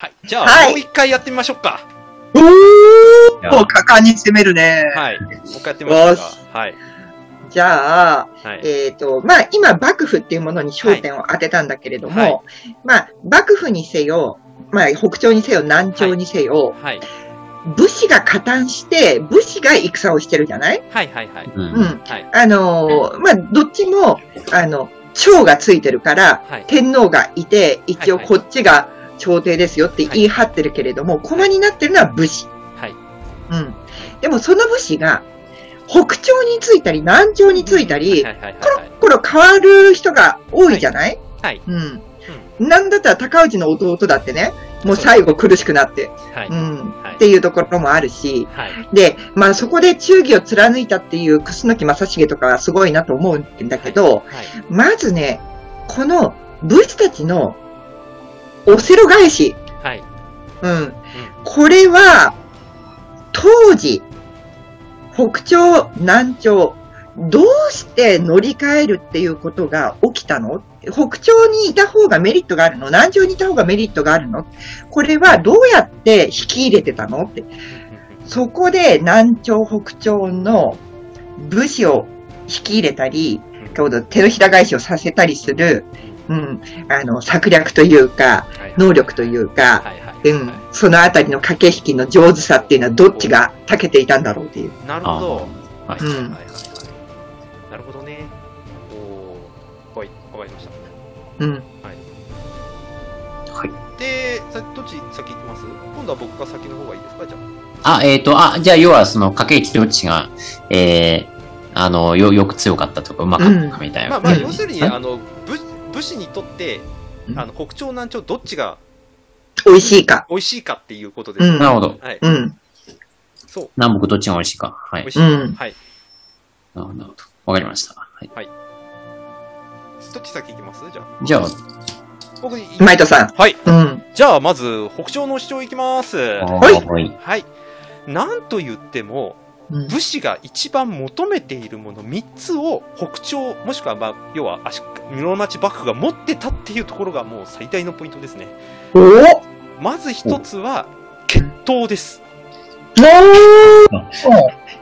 はい。じゃあ、はいもう一回やってみましょうか。おいやー果敢に攻めるね。はい。もう一回やってみましょうよしか。はい。じゃあ、はい。えっ、と、まあ、今、幕府っていうものに焦点を当てたんだけれども、はいまあ、幕府にせよ、まあ、北朝にせよ、南朝にせよ、はい。武士が加担して、武士が戦をしてるじゃない？はい。はい。はい。う。うんん。はい。あのーまあ、どっちも、あの、長がついてるから、はい。天皇がいて、一応はいこっちが朝廷ですよって言い張ってるけれども、駒になってるのは武士。はい。うん。でもその武士が、北朝についたり、南朝についたり、はい。はい。コロッコロ変わる人が多いじゃない、はい。うん。なんだったら高氏の弟だってね、もう最後苦しくなって、はい。うん。はいっていうところもあるし、はい。で、まあそこで忠義を貫いたっていう楠木正成とかはすごいなと思うんだけど、はい。まずね、この武士たちのオセロ返し、はい。うん。これは、当時、北朝、南朝、どうして乗り換えるっていうことが起きたの？北朝にいた方がメリットがあるの？南朝にいた方がメリットがあるの？これはどうやって引き入れてたの？って。そこで南朝、北朝の武士を引き入れたり、ちょうど手のひら返しをさせたりする、うん、あの、策略というか、はい。能力というか、はい。はい。うん、そのあたりの駆け引きの上手さっていうのはどっちが長けていたんだろうっていう。なるほど。はい。うんはいはいはい。なるほどね。おー。はい。わかりました。うん。はい。で、さどっち先行きます？今度は僕が先の方がいいですか？じゃあ。あ、えっ、と、あ、じゃあ、要は、その、駆け引きどっちが、えー、あの、よ、よく強かったとか、うまかったかみたいな。まあまあ、うん要するに、はいあの、武武士にとって、うんあの、北朝南朝どっちが美味しいか。美味しいかっていうことです。うんなるほど。はい。うん。そう。南北どっちが美味しいか。はい美味。しい。うんはい。なるほど。わかりました。はい。どっち先行きます？じゃあ。じゃあ、僕に。マイトさん。はい。うん。じゃあ、まず、北朝の主張いきます。はいはい。はい。なんと言っても、うん武士が一番求めているもの3つを北朝、もしくは、まあ、要は足、室町幕府が持ってたっていうところがもう最大のポイントですね。まず一つは、血統です。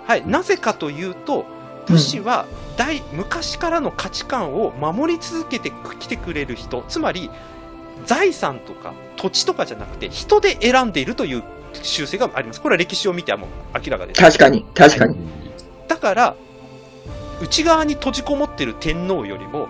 はい。なぜかというと、武士は大、昔からの価値観を守り続けてきてくれる人、つまり、財産とか土地とかじゃなくて、人で選んでいるという習性があります。これは歴史を見てはもう明らかです。確かに、確かに。だから、内側に閉じこもってる天皇よりも、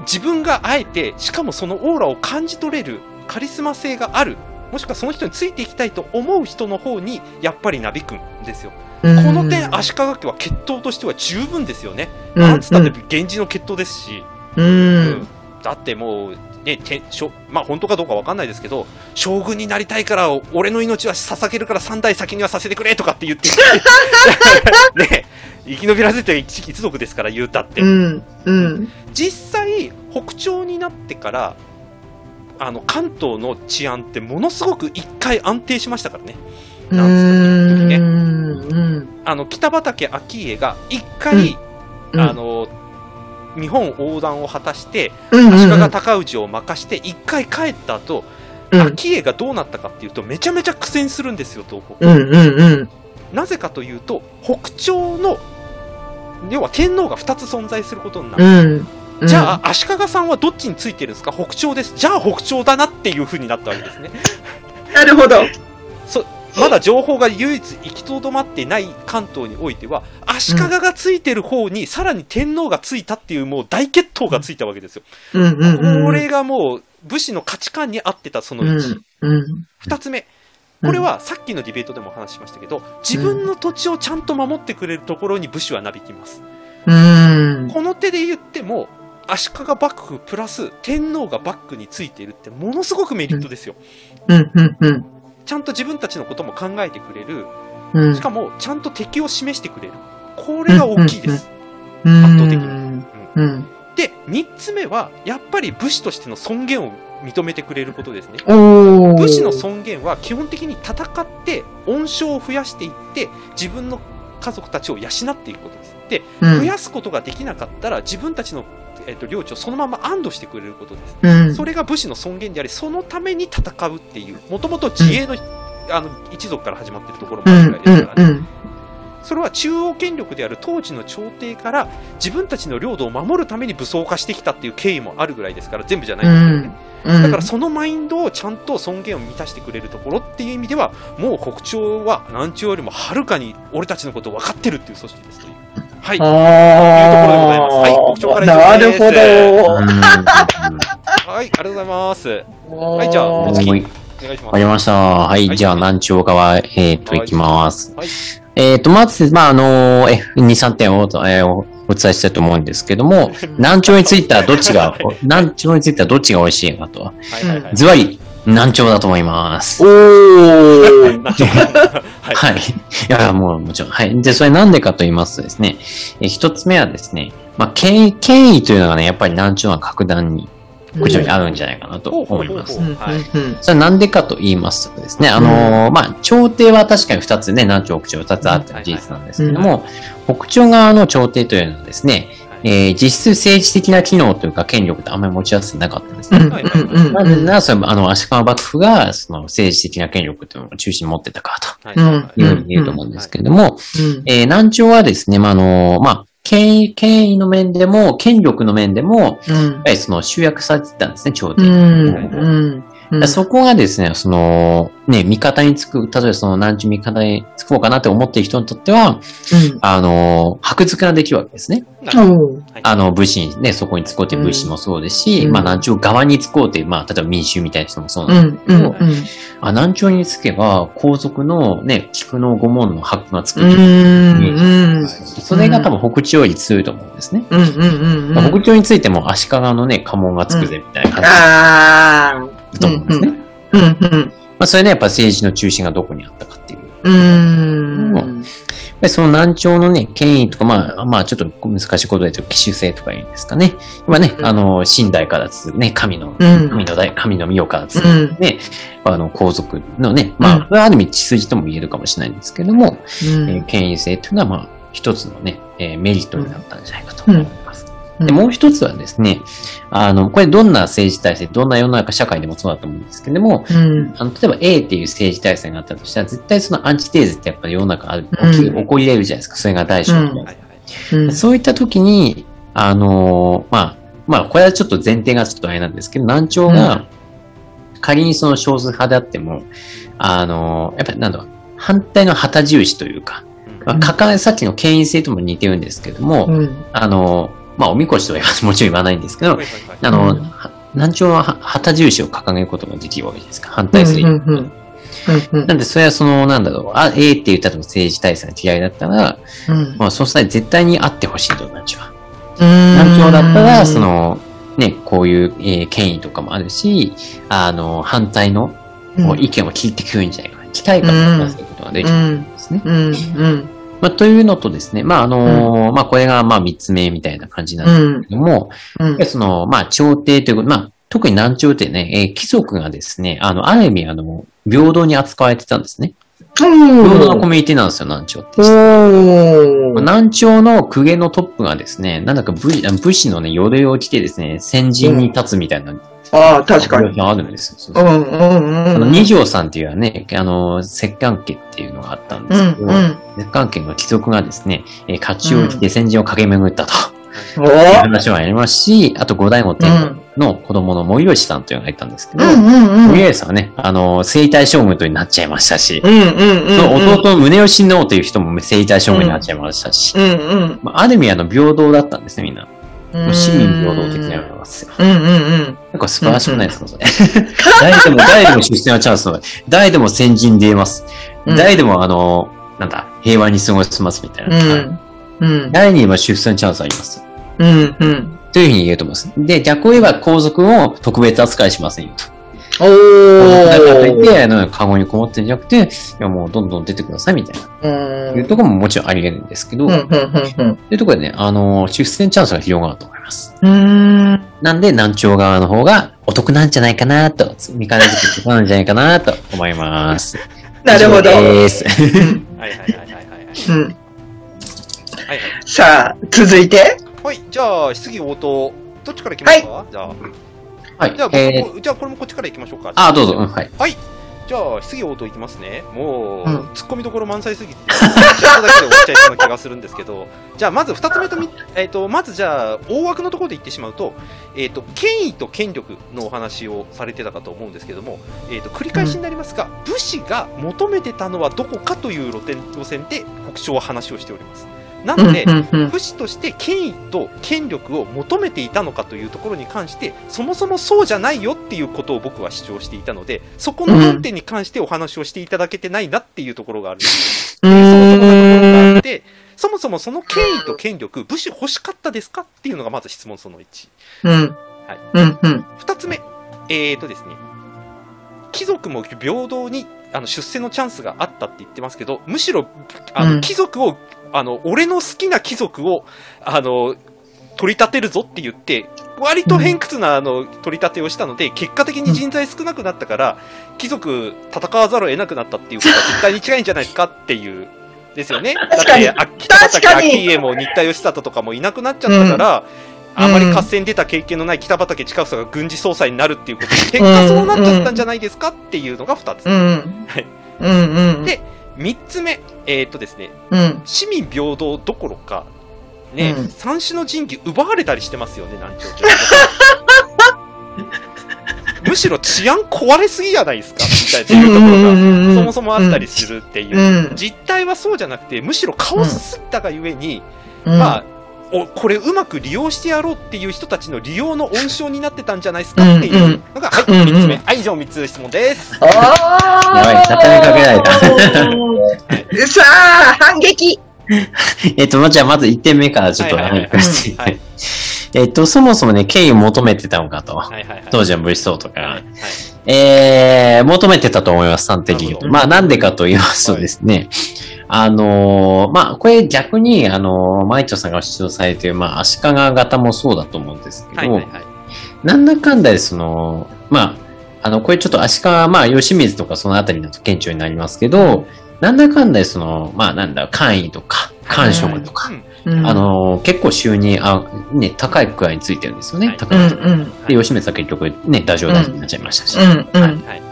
自分があえて、しかもそのオーラを感じ取れるカリスマ性がある、もしくはその人についていきたいと思う人の方に、やっぱりなびくんですよ。ここの点、足利家は血統としては十分ですよね。うんなんつったって源氏の血統ですし、ううんん。だってもう、ね、てしょまあ本当かどうかわかんないですけど、将軍になりたいから、俺の命は捧げるから三代先にはさせてくれとかって言って、ね、生き延びらせて一一族ですから言うたって。うん。うん。実際、北朝になってから、あの、関東の治安ってものすごく一回安定しましたからね。うなんつったらいいん。うん。あの、北畠顕家が一回、うんあの、日本横断を果たして、うん。足利尊氏を任して、一回帰った後、うん。顕家がどうなったかっていうと、めちゃめちゃ苦戦するんですよ、東北。うん。うん。うん。なぜかというと、北朝の、要は天皇が2つ存在することになる。うん。じゃあ、足利さんはどっちについてるんですか？北朝です。じゃあ北朝だなっていう風になったわけですね。なるほど。まだ情報が唯一行きとどまってない関東においては、足利がついてる方にさらに天皇がついたっていうもう大決闘がついたわけですよ。これがもう武士の価値観に合ってたそのうん1。。うん。二つ目。これはさっきのディベートでもお話ししましたけど、自分の土地をちゃんと守ってくれるところに武士はなびきます。うん。この手で言っても、足利幕府プラス天皇がバックについているってものすごくメリットですよ。ちゃんと自分たちのことも考えてくれる。うん。しかも、ちゃんと敵を示してくれる。これが大きいです。うん圧倒的にうん。で、三つ目は、やっぱり武士としての尊厳を認めてくれることですね。武士の尊厳は基本的に戦って、恩賞を増やしていって、自分の家族たちを養っていくことです。で、うん増やすことができなかったら、自分たちのえっと領地をそのまま安堵してくれることです。うん。それが武士の尊厳であり、そのために戦うっていう、もともと自衛の,、あの一族から始まってるところもあるぐらいですからね。うん。それは中央権力である当時の朝廷から自分たちの領土を守るために武装化してきたっていう経緯もあるぐらいですから、全部じゃないんですけどね。うん。だからそのマインドをちゃんと尊厳を満たしてくれるところっていう意味では、もう国庁は南朝よりもはるかに俺たちのことを分かってるっていう組織ですという。はい。あいうところでございますはい国長からなるほど。はい、ありがとうございます。はいじゃあお願いしりました。はい。はいじゃあ、南朝側、えっと、はいいきます。はい。えっと、まず、まあ、あの、F2、3点を、えーおお伝えしたいと思うんですけども、南朝についてはどっちが、南朝についてはどっちが美味しいかと。ズバリ、南朝だと思います。おー。はい。はい。いや、もうもちろん。はい。で、それなんでかと言いますとですね、えー一つ目はですね、まあ、権威、権威というのがね、やっぱり南朝は格段に、こちらにあるんじゃないかなと思います。それはなんでかと言いますとですね、あのーまあ、朝廷は確かに二つね、南朝北朝二つあっての事実なんですけども、北朝側の朝廷というのはですね、えー実質政治的な機能というか権力ってあんまり持ち合わせてなかったんですね。うんうんなぜなら、それあの、足利幕府が、その政治的な権力というのを中心に持ってたかとい。うふうに言うと思うんですけれども、うん。えー南朝はですね、まあ、あのーまあ、権威、権威の面でも、権力の面でも、やっうんぱりその集約されてたんですね、朝廷に。うんうんうん。そこがですね、その、ね、味方につく、例えばその南中味方につこうかなって思っている人にとっては、あの、箔付けができるわけですね。あの、武士にね、そこにつこうっていう武士もそうですし、うん。まあ南朝側につこうっていう、まあ、例えば民衆みたいな人もそううなんですんうんうん。あ、南朝につけば、皇族のね、菊の御門の箔がつくそれが多分北朝より強いと思うんですね。うんうんうん北朝についても足利のね、家紋がつくぜみたいな感ああじだと思うんですね。うんうんまあ、それね、やっぱ政治の中心がどこにあったかっていう。うんでその南朝のね、権威とか、まあ、まあ、ちょっと難しいことで言うと、奇襲性とか言うんですかね。まあね、うんあの、寝代から続くね、神の、うん神の代、神の御代から続うんくね、あの、皇族のね、まあ、ある意味血筋とも言えるかもしれないんですけども、えー権威性というのは、まあ、一つのね、えーメリットになったんじゃないかと思います。で、もう一つはですね、あの、これどんな政治体制、どんな世の中社会でもそうだと思うんですけども、うん。あの、例えば A っていう政治体制があったとしたら、絶対そのアンチテーゼってやっぱり世の中ある、起きうん。起こり得るじゃないですか。それが大小うん。そういった時に、あのーまあ、まあ、これはちょっと前提がちょっとあれなんですけど、南朝が、仮にその少数派であっても、あのーやっぱりなんだろう、反対の旗印というか、まあ、抱え、さっきの権威性とも似てるんですけども、うん。あのーまあ、おみこしとは もちろん言わないんですけど、はいはいはい。あの、うん。は南朝はは旗印を掲げることができるわけじゃないですか？反対する。うんうんうん。うんなんで、それはその、なんだろう、あ、A って言ったと政治体制が嫌いだったら、うん。まあ、そうしたら絶対にあってほしいと、南朝は。うん。南朝だったら、その、ね、こういう、えー権威とかもあるし、あの、反対のこう意見を聞いてくるんじゃないかな。期待感を持たせることができるんですね。うん。うんまあ、というのとですね、まあ、あのーまあ、これが、まあ、三つ目みたいな感じなんですけども、うん。でその、まあ、朝廷ということ、まあ、特に南朝ってね、えー貴族がですね、あの、ある意味、あの、平等に扱われてたんですね。平等なコミュニティなんですよ、南朝って。南朝の公家のトップがですね、なんだか武士のね、鎧を着てですね、先陣に立つみたいな、ああ、確かに。あるんですよ。そうそううんうんうん。あの、二条さんっていうね、あの、石棺家っていうのがあったんでうすけど、んうん。石棺家の貴族がですね、えー甲冑を着て先陣を駆け巡ったとおいうー話もありますし、あと五代後天皇の子供の森吉さんというのがいたんですけど、うんうんうん。森吉さんはね、あの、征夷大将軍とになっちゃいましたし、弟の宗吉のという人も征夷大将軍になっちゃいましたし、うんうん。まあ、ある意味あの、平等だったんですね、みんな。うん。市民平等的なのがですよ。うんうんうん。なんか素晴らしくないですか、それ。誰でも、誰でも出世はチャンスの、誰でも先陣で得ます。うん誰でもあの、なんだ、平和に過ごせますみたいな。うん。うん。誰にも出世のチャンスあります？うんうん。というふうに言えると思います。で、逆を言えば皇族を特別扱いしませんよと。おだからといっー。て、あの、カゴにこもってんじゃなくて、いやもうどんどん出てくださいみたいな。うん。いうところももちろんあり得るんですけど、うんうんというところでね、あの、出世のチャンスが広がると思います。うんうん。なんで、南朝側の方がお得なんじゃないかなと、味方づくお得なんじゃないかなと思います。なるほど。です。はいはいはいはいはい。うん。はいはい。さあ、続いて。はい、じゃあ、質疑応答どっちから行きますか、じゃあ。はい。じゃあ、僕えー、もじゃあこれもこっちから行きましょうか。あ、どうぞ。うんはい。じゃあ、質疑応答いきますね。もう、うん突っ込みどころ満載すぎて、ちょっとだけで終わっちゃいそうな気がするんですけど、じゃあ、まず二つ目とみ、えっ、と、まずじゃあ、大枠のところで言ってしまうと、えっ、と、権威と権力のお話をされてたかと思うんですけども、えっ、と、繰り返しになりますが、武士が求めてたのはどこかという路線で、北朝は話をしております。なので、武士として権威と権力を求めていたのかというところに関して、そもそもそうじゃないよっていうことを僕は主張していたので、そこの論点に関してお話をしていただけてないなっていうところがあるんです。うそもそもなところがあんって、そもそもその権威と権力、武士欲しかったですかっていうのがまず質問その1。うん。うん。うん。二つ目、えーとですね、貴族も平等にあの出世のチャンスがあったって言ってますけど、むしろ、あの、うん貴族を、あの、俺の好きな貴族を、あの、取り立てるぞって言って、割と偏屈な、あの、取り立てをしたので、結果的に人材少なくなったから、貴族戦わざるを得なくなったっていうことは絶対に違いんじゃないですかっていう、ですよね。だ確かにって、あ北畠確かに昭家も新田義貞とかもいなくなっちゃったから、あんまり合戦に出た経験のない北畠近房が軍事総裁になるっていうことで、結果そうなっちゃったんじゃないですかっていうのが二つ。うん。はい。うん。うん。で三つ目、えーっとですね、うん。市民平等どころか、ね、うん三種の神器奪われたりしてますよね、南朝町。むしろ治安壊れすぎじゃないですかみたいなところが、そもそもあったりするっていう。うん。実態はそうじゃなくて、むしろカオスすぎたがゆえに、うん。まあ、おこれうまく利用してやろうっていう人たちの利用の温床になってたんじゃないですかっていうのが、はい、うんうん。三つ目。はい、以上三つ質問です。ああやばい畳みかけられた。さあ、反 撃えっと、じゃあまず1点目からちょっとはいはいはい話してはい。えっと、そもそもね、権威を求めてたのかと。はいはいはい。当時の武士層とか。がはいはい。えー、求めてたと思います、算的に。まあ、なんでかと言いますとですね、あのーまあ、これ逆に、あのーマイチョさんが主張されている、まあ、足利型もそうだと思うんですけど、はいはいはい。なんだかんだで、その、まあ、あの、これちょっと足利、まあ、吉水とかそのあたりだと顕著になりますけど、なんだかんだで、その、まあ、なんだ、官位とか、官職とか、うんうんあ、のー結構収入、あ、ね、高いくらいについてるんですよね。はい高いところうんうん。で、吉水は結局ね、ダジョウ大臣になっちゃいましたし。うんうん。はい。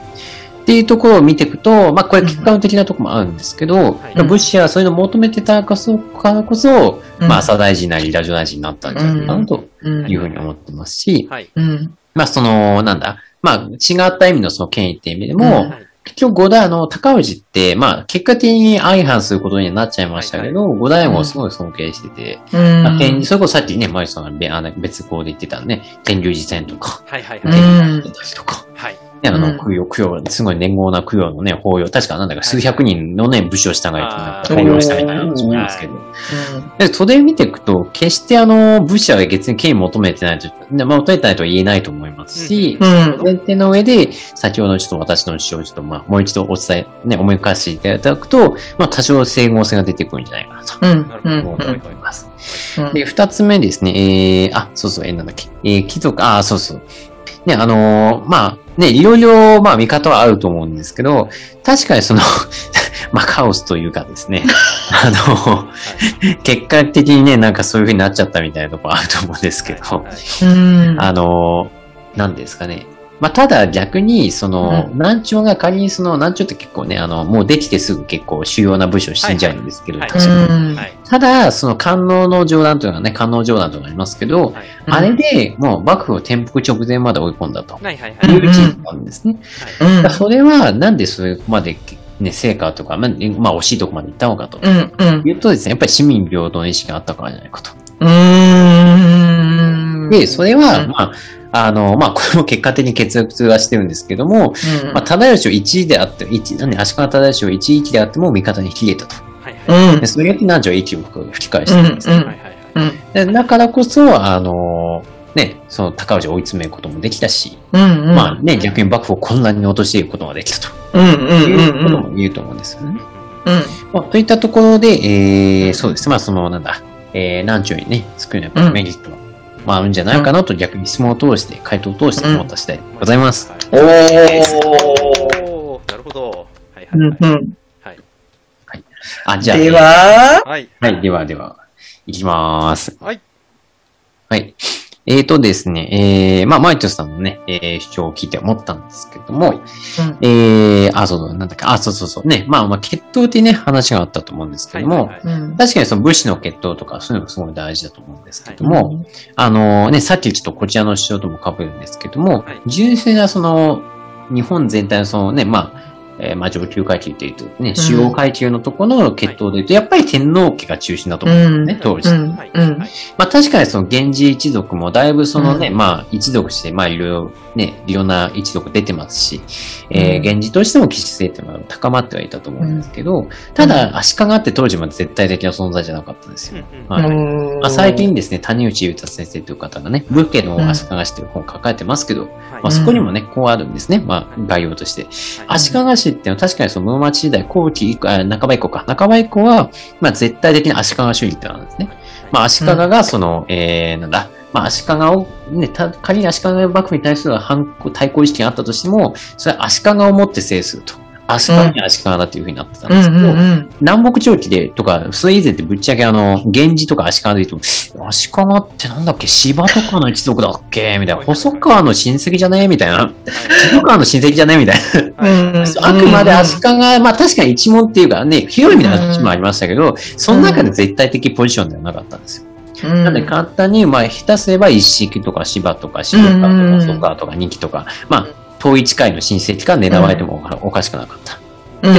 っていうところを見ていくと、まあこれ客観的なところもあるんですけど、い。武士はそういうのを求めてたからこそ、からこそうん。まあ朝大臣なりラジオ大臣になったんじゃないかなとうん。いうふうに思ってますし。まあその、なんだ、まあ違った意味のその権威っていう意味でも、うんはい。結局五代、あの、高氏って、まあ結果的に相反することにはなっちゃいましたけど、五代もすごい尊敬してて、うん。まあ権威それこそさっきね、マリさんがべあの別校で言ってたね、天竜寺戦とか、はいはいうんはい。天竜寺とか、はい。ね、あの、うん。供養、供養、すごい年号な供養のね、法要、確かなんだか数百人のね、武士を従えて、な法要したみたいな話もあるんですけど。うんで、それ見ていくと、決してあの、武士は別に権威求めてないと、ねまあ、求めてないとは言えないと思いますし、うん。前提の上で、先ほどちょっと私の主張をちょっとまあ、もう一度お伝え、ね、思い返していただくと、まあ、多少整合性が出てくるんじゃないかなと。思います。うん。で、二つ目ですね、えー、あ、そうそう、えー、なんだっけ、えー、貴族、あ、そうそう。ね、あのーまあ、ね、いろいろ、まあ、見方はあると思うんですけど、確かにその、まあ、カオスというかですね、あの、結果的にね、なんかそういう風になっちゃったみたいなところあると思うんですけど、はい。あの、なんですかね。まあ、ただ逆に、その、う南朝が仮にその、南朝って結構ね、あの、もうできてすぐ結構主要な部署死んじゃうんですけど、はい確かに。ただ、その官能の上段というのはね、官能上段とかありますけど、はいあれでもう幕府を転覆直前まで追い込んだとはいはいはいいう事実があるんですね。それはなんでそれまで、ね、成果とか、まあ、まあ惜しいとこまで行ったのかと。いうとですね、やっぱり市民平等の意識があったからじゃないかと。うん。で、それは、うんまあ、あの、まあ、これも結果的に決裂はしてるんですけども、うん、まあ、忠義を1位であって、一なんで、足利忠義を1位であっても味方に消えたと。はいはいうんで、。それに南條一を吹き返してるんですね。うんはいはいはいうん。でだからこそ、あの、ね、その高氏を追い詰めることもできたし、うん。まあね、逆に幕府を混乱に陥れることができたとうん。うん。いうことうん。も言えると思うんですよね。うん。まあ、といったところで、えー、そうですね、まあその、なんだ、えー、南朝にね、作るのはやっぱりメリットが、まああるんじゃないかなと逆に質問を通して、回答を通して思った次第でございます。はいおー。おーなるほど。はいはいうん。はい。うん。あ、じゃあ、では、はい。はい、ではでは、いきまーす。はい。はい。えーとですね、えー、まあ、マイトさんのね、えー、主張を聞いて思ったんですけども、うんえー、あ、そうそう、なんだっけ、あ、そうそうそう、ね、まあ、まあ、血統ってね、話があったと思うんですけども、はいはいはい。うん。確かにその武士の血統とか、そういうのがすごい大事だと思うんですけども、うんあのね、さっきちょっとこちらの主張とも被るんですけども、はい。純粋なその、日本全体のそのね、まあ、えーまあ上級階級というとね、主要階級のところの血統で言うと、やっぱり天皇家が中心だと思うんですね、当時。まあ確かにその源氏一族もだいぶそのね、うん。まあ一族して、まあいろいろね、いろんな一族出てますし、えーうん。源氏としても騎士性っていうのは高まってはいたと思うんですけど、ただ足利って当時まで絶対的な存在じゃなかったんですよ。はい。うん。まあ、最近ですね、谷内裕太先生という方がね、武家の足利氏という本を書かれてますけど、はい。まあ、そこにもね、こうあるんですね。まあ、概要として。足利氏っていうのは確かにその室町時代後期以降、あ半ば以降か。半ば以降は、まあ、絶対的な足利主義ってのがあるんですね。まあ、足利がその、えー、なんだ、まあ、足利を、ね、た仮に足利幕府に対する反抗対抗意識があったとしても、それは足利をもって制すると。足利に足利だっていうふうになってたんですけど、うん南北朝期で、とか、それ以前ってぶっちゃけあの、源氏とか足利で言うと、足利ってなんだっけ？芝とかの一族だっけ？みたいな。細川の親戚じゃね？みたいな。細川の親戚じゃね？みたいな。あくまで足利、まあ確かに一門っていうかね、広いみたいな話もありましたけど、その中で絶対的ポジションではなかったんですよ。うん。なので簡単に、まあ、下手すれば一式とか芝とか渋川とか細川とか二期とか、まあ、遠い近いの親戚から狙われてもおかしくなかった。っ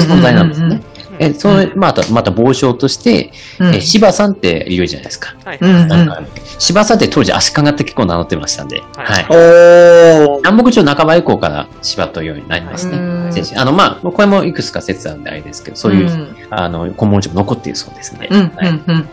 存在なんですね。え、その、また、また傍証として、うん。え、芝さんっているじゃないですか。はいうんなんか、芝さんって当時足利って結構名乗ってましたんで、はいはい。おー。南北朝半ば以降から芝というようになりますね。あの、まあ、これもいくつか説あるんであれですけど、そういう、んあの、古文書も残っているそうですね。うん、はいうん、うん、っ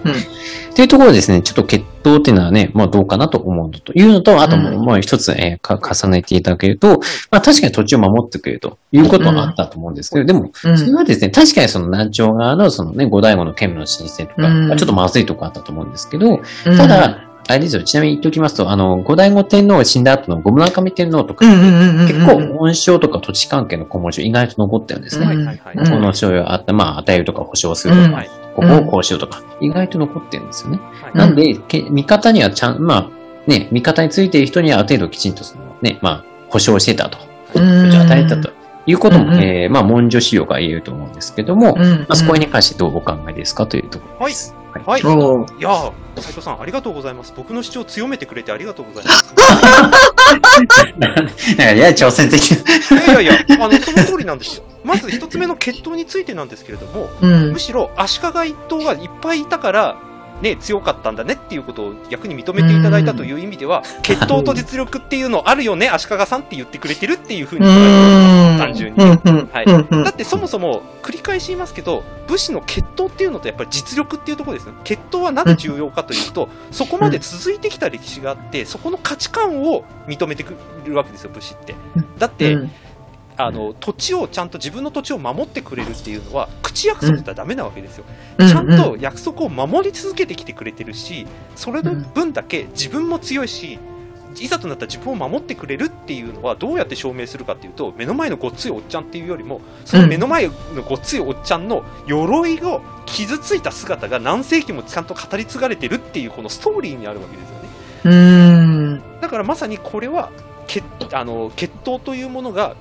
ていうところですね、ちょっと血統っていうのはね、まあどうかなと思うのというのと、あともう、一つ、え重ねていただけると、まあ確かに土地を守ってくれるということはあったと思うんですけど、でも、うん。それはですね、確かにその南朝側のそのね、五代後の剣の申請とか、うん。まあちょっとまずいとこあったと思うんですけど、うん。た、だ、あれですよ、ちなみに言っておきますと、あの、五代後天皇が死んだ後の五村上天皇とか。結構、恩賞とか土地関係の古文書意外と残ったんですね。はいはいはい。うん。この賞をあった、まあ、与えるとか保証するとか、ここをこうしようとか、意外と残ってるんですよね。はい。なんで、け味方にはちゃん、まあ、ね、味方についている人にはある程度きちんとそのね、まあ、保証してたと。与えたということも、うんえーまあ、文書資料が言えると思うんですけども、まうん。あ、そこに関してどうお考えですかというところはいです。はい。いおーやー、斉藤さん、ありがとうございます。僕の主張を強めてくれてありがとうございます。なんかやや挑戦的な。いやいやいや、あの、その通りなんですよ。まず一つ目の血統についてなんですけれども、うんむ。しろ足利一党がいっぱいいたから、ね、強かったんだねっていうことを逆に認めていただいたという意味では、血統と実力っていうのあるよね、足利さんって言ってくれてるっていうふうに捉えはい。だってそもそも繰り返し言いますけど、武士の血統っていうのとやっぱり実力っていうところですね。血統はなぜ重要かというと、そこまで続いてきた歴史があって、そこの価値観を認めてくるわけですよ、武士って。だって、うん。あの、土地をちゃんと自分の土地を守ってくれるっていうのは、口約束ではダメなわけですよ。うん。ちゃんと約束を守り続けてきてくれてるし、それの分だけ自分も強いし、いざとなったら自分を守ってくれるっていうのはどうやって証明するかっていうと、目の前のごっついおっちゃんっていうよりも、その目の前のごっついおっちゃんの鎧を傷ついた姿が何世紀もちゃんと語り継がれてるっていうこのストーリーにあるわけですよね。うん。だからまさにこれは血あの血統というものが、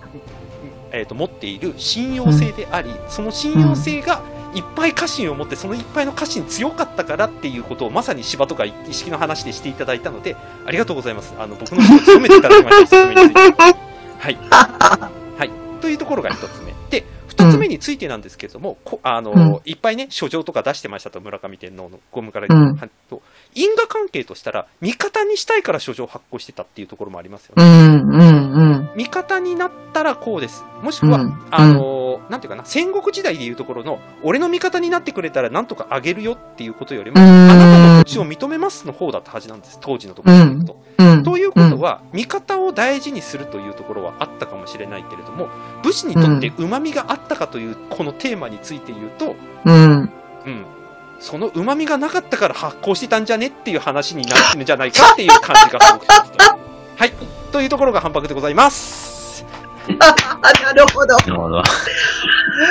えー、と持っている信用性であり、その信用性がいっぱい家臣を持ってそのいっぱいの家臣強かったからっていうことをまさに芝とか意識の話でしていただいたのでありがとうございます。あの僕の人を務めていただきました。説明にはい、はい、というところが1つ目。で二つ目についてなんですけれども、こあのうんいっぱいね書状とか出してましたと村上天皇のゴムから、うんと因果関係としたら味方にしたいから書状を発行してたっていうところもありますよね。うん、うん、うん。味方になったらこうです。もしくは、うんあのーなんていうかな、戦国時代でいうところの、俺の味方になってくれたらなんとかあげるよっていうことよりも、うんあなたの土地を認めますの方だったはずなんです。当時のところで言うと。うん。ということは、味方を大事にするというところはあったかもしれないけれども、武士にとって旨味があったかというこのテーマについて言うと、うん。うん。その旨味がなかったから発行してたんじゃねっていう話になるんじゃないかっていう感じがすごくしますと。はい。というところが反白でございます。あ、なるほど。なるほど。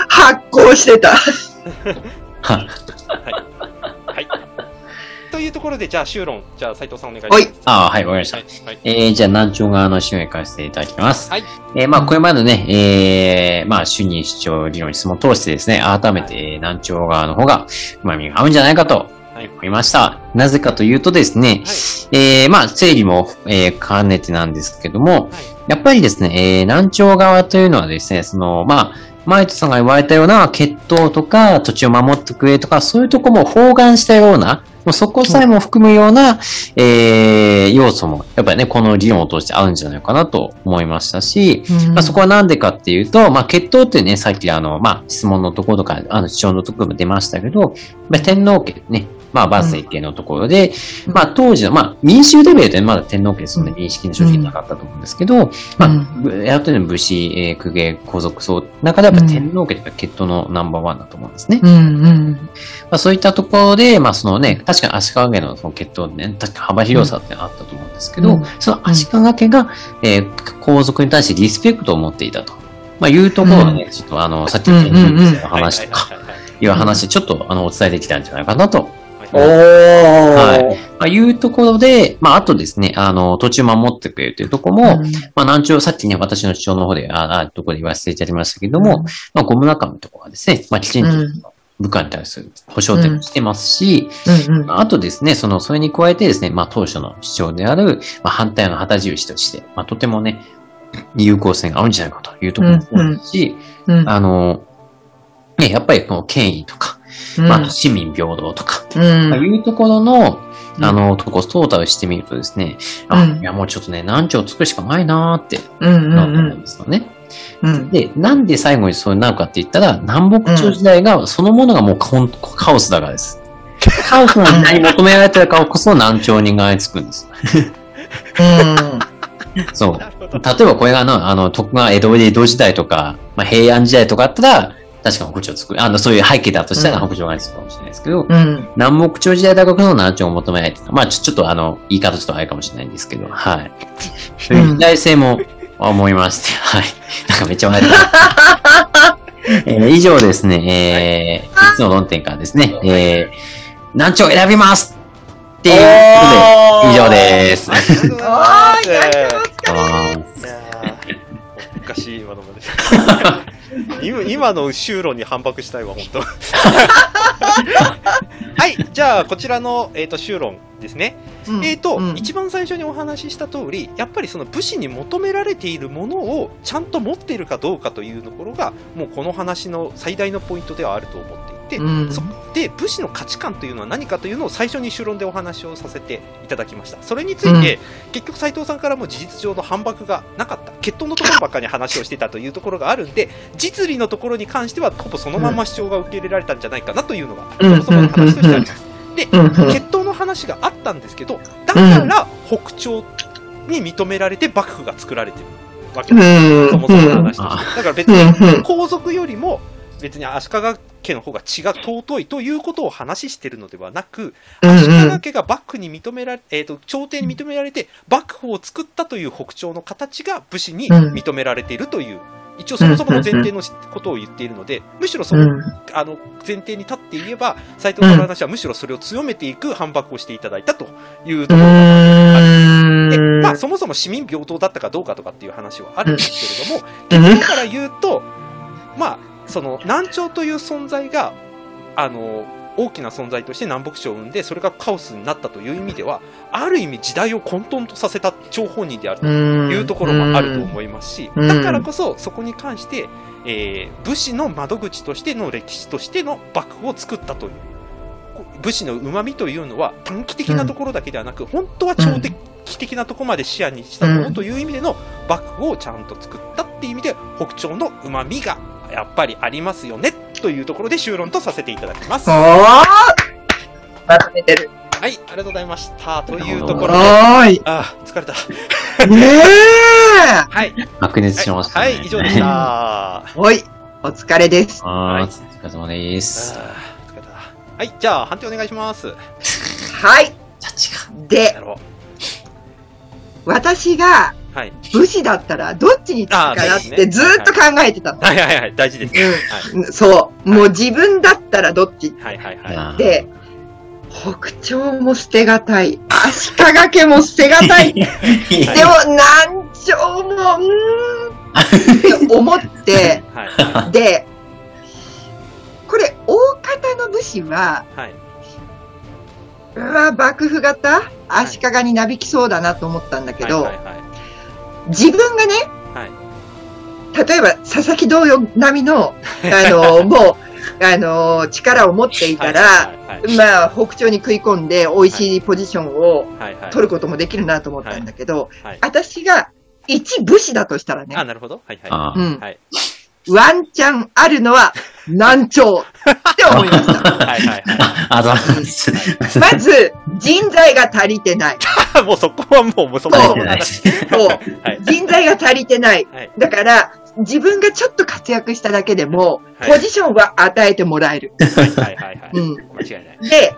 発行してた。は はい。というところで、じゃあ、修論、じゃあ、斉藤さんお願いします。はいああ、はい、わかりました。はい。はい。えー、じゃあ、南朝側の主を行かせていただきます。はい。えー、まあ、これまでね、えー、まあ、主任主張理論に質問を通してですね、改めて、えー南朝側の方が、旨味が合うんじゃないかとはい思いました。なぜかというとですね、えー、まあ、整理も、えー、兼ねてなんですけども、やっぱりですね、えー、南朝側というのはですね、その、まあ、マイトさんが言われたような血統とか土地を守ってくれとか、そういうとこも包含したような、もうそこさえも含むような、えー、要素も、やっぱりね、この理論を通してあるんじゃないかなと思いましたし、まあ、そこはなんでかっていうと、まあ、血統ってね、さっきあの、まあ、質問のところとか、あの、主張のところも出ましたけど、まあ、天皇家ね、まあ、万世家のところで、うん。まあ、当時の、まあ、民衆レベルでまだ天皇家そん。な認識の正直なかったと思うんですけど、まあ、ぶやっとね、武士、えー、公家、皇族層、中でやっぱ天皇家というか血統のナンバーワンだと思うんですね。うんうん。まあ、そういったところで、まあ、そのね、確かに足利家のその血統ね、確か幅広さってあったと思うんですけど、うん。その足利家が、えー皇族に対してリスペクトを持っていたと。まあ、いうところがね、ちょっとあの、さっきの天皇家の話とか、いう話、ちょっとあの、お伝えできたんじゃないかなとおはいー。はい。まあ、いうところで、まあ、あとですね、あの、途中守ってくれるというところも、まあ、南朝、さっきね、私の主張の方で、ああ、ところで言わせていただきましたけども、まあ、ゴム仲間のところはですね、まあ、きちんうん。と部下に対する保証点もしてますし、うんうん。あとですね、その、それに加えてですね、まあ、当初の主張である、まあ、反対の旗印として、まあ、とてもね、有効性があるんじゃないかというところもそうですし、うん。あの、ね、やっぱりこの権威とか、まあ、市民平等とか、いうところの、うんあの、とこ、トータルしてみるとですね、あ、うんいや、もうちょっとね、難聴を作るしかないなーってうんうなったと思うんんですよね。うん。で、なんで最後にそうなるかって言ったら、南北朝時代が、そのものがもうカオスだからです。カオスの時代に求められてるからこそ難聴にがいつくんです。そう。なるほど。例えばこれがあの、あの、徳川江戸江戸時代とか、まあ、平安時代とかあったら、確かに北朝を作る。あの、そういう背景だとしたらうん北朝がつくかもしれないですけど、うん。南北朝時代だからこそ南朝を求められてた。まあちょ、ちょっとあの、言い方ちょっとあれかもしれないんですけど、はい。そういう時代性も思いまして、はい。なんかめっちゃ笑 えー以上ですね、えー、3つの論点からですね、えー、南朝を選びますっていうことで、以上です。ありがとうございます。おかしい今のもです。今今の修論に反駁したいわ、本当。はい、じゃあ、こちらの、えっ、と、修論ですね。うんえっ、と、うん一番最初にお話しした通り、やっぱりその武士に求められているものをちゃんと持っているかどうかというところが、もうこの話の最大のポイントではあると思っていて、うん。そで武士の価値観というのは何かというのを最初に主論でお話をさせていただきました。それについて、結局斉藤さんからも事実上の反駁がなかった。血統のところばっかり話をしてたというところがあるんで実利のところに関してはほぼそのまま主張が受け入れられたんじゃないかなというのが、うん。そもそもの話としてあります、でうん。うん。血統の話があったんですけどだから北朝に認められて幕府が作られてるわけうです、ん。そもそもの話として。だから別うにん。うん。皇族よりも別に足利家の方が血が尊いということを話しているのではなく、うん足利家が幕府に認められ、えーと、朝廷に認められて、幕府を作ったという北朝の形が武士に認められているという、一応そもそもの前提のことを言っているので、むしろその、うん。あの前提に立って言えば、斉藤さんの話はむしろそれを強めていく反駁をしていただいたというところがある。で、まあ、そもそも市民平等だったかどうかとかっていう話はあるんですけれども、うん。結論から言うと、まあ、その南朝という存在が、あの、大きな存在として南北朝を生んで、それがカオスになったという意味では、ある意味時代を混沌とさせた張本人であるというところもあると思いますし、うんだからこそそこに関して、えー武士の窓口としての歴史としての幕府を作ったという。こ武士の旨味というのは短期的なところだけではなく、本当は長期的なところまで視野にしたものという意味での幕府をちゃんと作ったっていう意味で北朝の旨味がやっぱりありますよねというところで修論とさせていただきます。まとめてる。い、ありがとうございました。というところで、はーい。あー疲れた。ねえ。はい、白熱しましたね。はい、以上でした。あ おい、お疲れです。はいお疲れ様です。ー疲れた。はい、じゃあ判定お願いします。はい。で私がう。はい。武士だったらどっちにつくかなってずーっと考えてたの。はいはいはい、大事です。はい。うんそう。もう自分だったらどっちはいはいはい。で、北朝も捨てがたい。足利家も捨てがたい。でも、南朝も、うーん、って思って、はい。で、これ、大方の武士は、はい。うわ、幕府型？足利になびきそうだなと思ったんだけど、はいはいはい自分がね、はい例えば佐々木同様並みの、あの、もう、あの、力を持っていたら、はいはいまあ、北朝に食い込んで美味しいポジションをはいはい。取ることもできるなと思ったんだけど、はい。私が一武士だとしたらあ、ね、なるほど。はいはい。あうん、はい。ワンチャンあるのは南朝って思いました。はいはい まず、人材が足りてない。い。もうそこはもう、もうそもそもの話。そうはい。人材が足りてない。はい。だから、自分がちょっと活躍しただけでも、はいポジションは与えてもらえる。はいはいはい。うん。間違いない。で、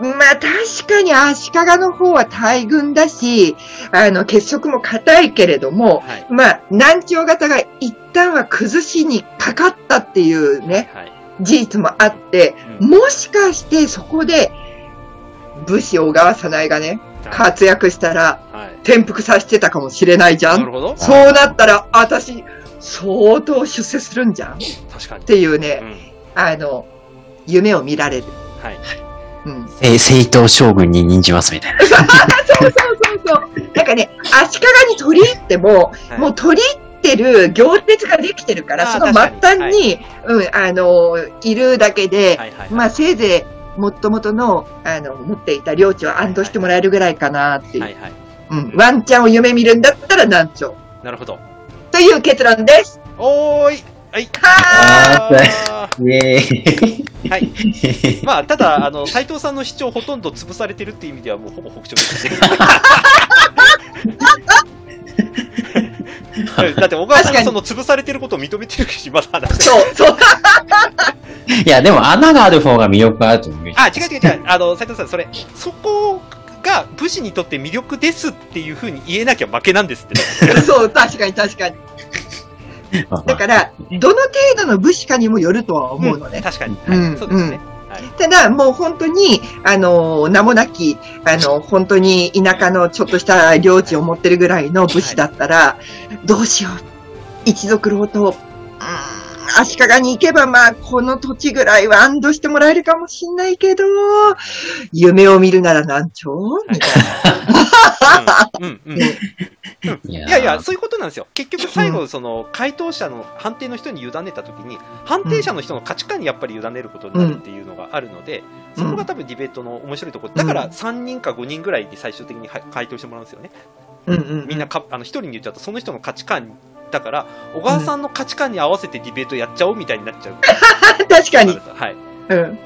まあ確かに足利の方は大軍だし、あの、結束も硬いけれども、はい。まあ、南朝型が一旦は崩しにかかったっていうね、はい。事実もあって、うんもしかしてそこで、武士小川早苗がね、活躍したら、はい。転覆させてたかもしれないじゃん。そうなったら、私、相当出世するんじゃんっ確かに。ていうね、うん。あの、夢を見られる。はい。うん。え正統将軍に任じますみたいな。そうそうそうそう。なんかね、足利に取り入っても、はいもう取り入ってる行列ができてるから、その末端に、うん、あの、いるだけで、はいはい。まあせいぜい、もともとの、あの、持っていた領地を安堵してもらえるぐらいかなっていう。はいはい。うん。ワンチャンを夢見るんだったら南朝。なるほど。という結論です。おーい。はい。はあイェーーはい。まあ、ただ、あの、斎藤さんの主張ほとんど潰されてるっていう意味では、もうほぼ北朝ですね。だって、小川さんがその潰されてることを認めてるし、まだ話そう、そう。いや、でも穴がある方が魅力あると思う。あ、違う違う違う。あの、斉藤さん、それ、そこが武士にとって魅力ですっていうふうに言えなきゃ負けなんですって。そう、確かに確かに。だから、どの程度の武士かにもよるとは思うのね。確かに。うんはいそうですね。はい。ただ、もう本当に、あの、名もなき、あの、本当に田舎のちょっとした領地を持ってるぐらいの武士だったら、どうしよう。一族老と、うーん、足利に行けば、まあ、この土地ぐらいは安堵してもらえるかもしんないけど、夢を見るなら南朝みたいな。いやいやいや、そういうことなんですよ。結局最後、その、回答者の判定の人に委ねたときに、判定者の人の価値観にやっぱり委ねることになるっていうのがあるので、うんそこが多分ディベートの面白いところ。だから、3人か5人ぐらいに最終的には回答してもらうんですよね。うんうん。みんなか、あの、1人に言っちゃうと、その人の価値観だから、小川さんの価値観に合わせてディベートやっちゃおうみたいになっちゃう。確かに。はい。うん。うん。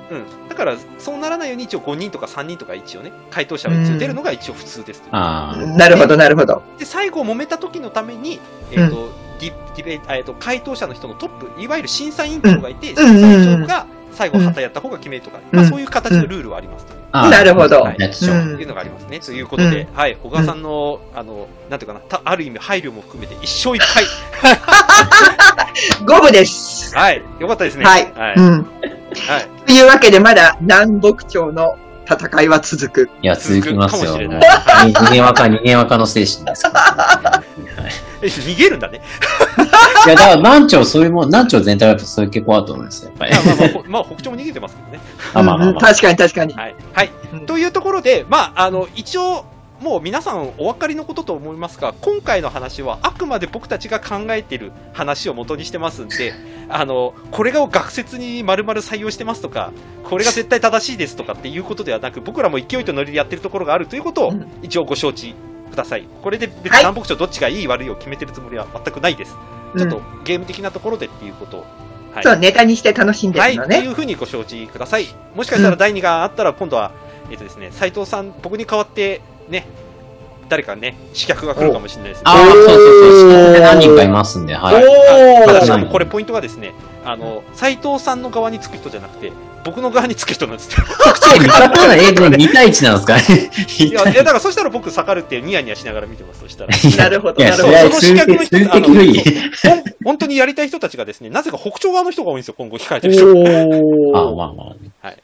だから、そうならないように一応5人とか3人とか一応ね、回答者が一応出るのが一応普通です。ああ。なるほど、なるほど。で、最後揉めた時のために、えっ、と、ディディベえっ、と、回答者の人のトップ、いわゆる審査委員長がいて、うん審査委員長が最後旗やった方が決めるとか、うんまあそういう形のルールはありますとなるほどはいやつでしょうんいうのがありますね。ということで、はい、小川さんの、あの、なんていうかな、たある意味配慮も含めて一勝一敗。五分です。はい、よかったですね。はい。はい。うん。はいというわけで、まだ南北朝の戦いは続く。いや、続きますよ。逃げ若、逃げ若の精神ですから。はいえ逃げるんだね。いや、だから、南朝そういうもん、南朝全体はそういう傾向あると思いますよ、やっぱり。まあまあまあほ、まあ、北朝も逃げてますけどね。あ、まあまあまあ。うん確かに確かに。はい。はい。うんというところで、まあ、あの、一応、もう皆さんお分かりのことと思いますが、今回の話はあくまで僕たちが考えている話を元にしてますんで、あの、これが学説に丸々採用してますとか、これが絶対正しいですとかっていうことではなく、僕らも勢いとノリでやってるところがあるということをうん一応ご承知ください。これで別にはい南北朝どっちがいい悪いを決めてるつもりは全くないです。ちょっとゲーム的なところでっていうことを。はいそう、ネタにして楽しんではい、といるのね。うふうにご承知ください。もしかしたら第2があったら、今度は、えっ、とですね、斉藤さん、僕に代わって、ね、誰かね、刺客が来るかもしれないですね。ああ、そうそうそう。何人かいますんで、はい。おただしーかもこれポイントがですね、あの、斉藤さんの側につく人じゃなくて、僕の側につく人なんですよ。え、味方なのえ、2対1なんですか？いや、いやだからそしたら僕、下がるってニヤニヤしながら見てます、そしたら。なるほど、なるほど。その刺客の的、人数的不利。ほん 本当にやりたい人たちがですね、なぜか北朝側の人が多いんですよ、今後控えてる人。おあまあまあ。と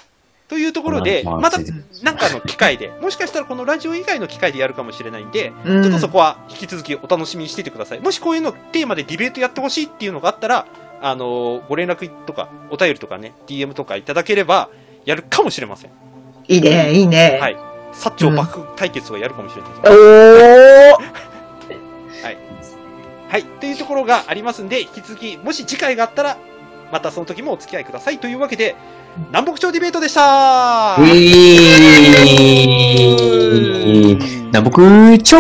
というところで、また、なんかの機会で、もしかしたらこのラジオ以外の機会でやるかもしれないんで、ちょっとそこは引き続きお楽しみにしていてください。もしこういうのテーマでディベートやってほしいっていうのがあったら、あのー、ご連絡とか、お便りとかね、DM とかいただければ、やるかもしれません。いいね、いいね。はい。薩長幕対決をやるかもしれない。お はい。はい。というところがありますんで、引き続き、もし次回があったら、またその時もお付き合いください。というわけで、南北朝ディベートでした。ー南北朝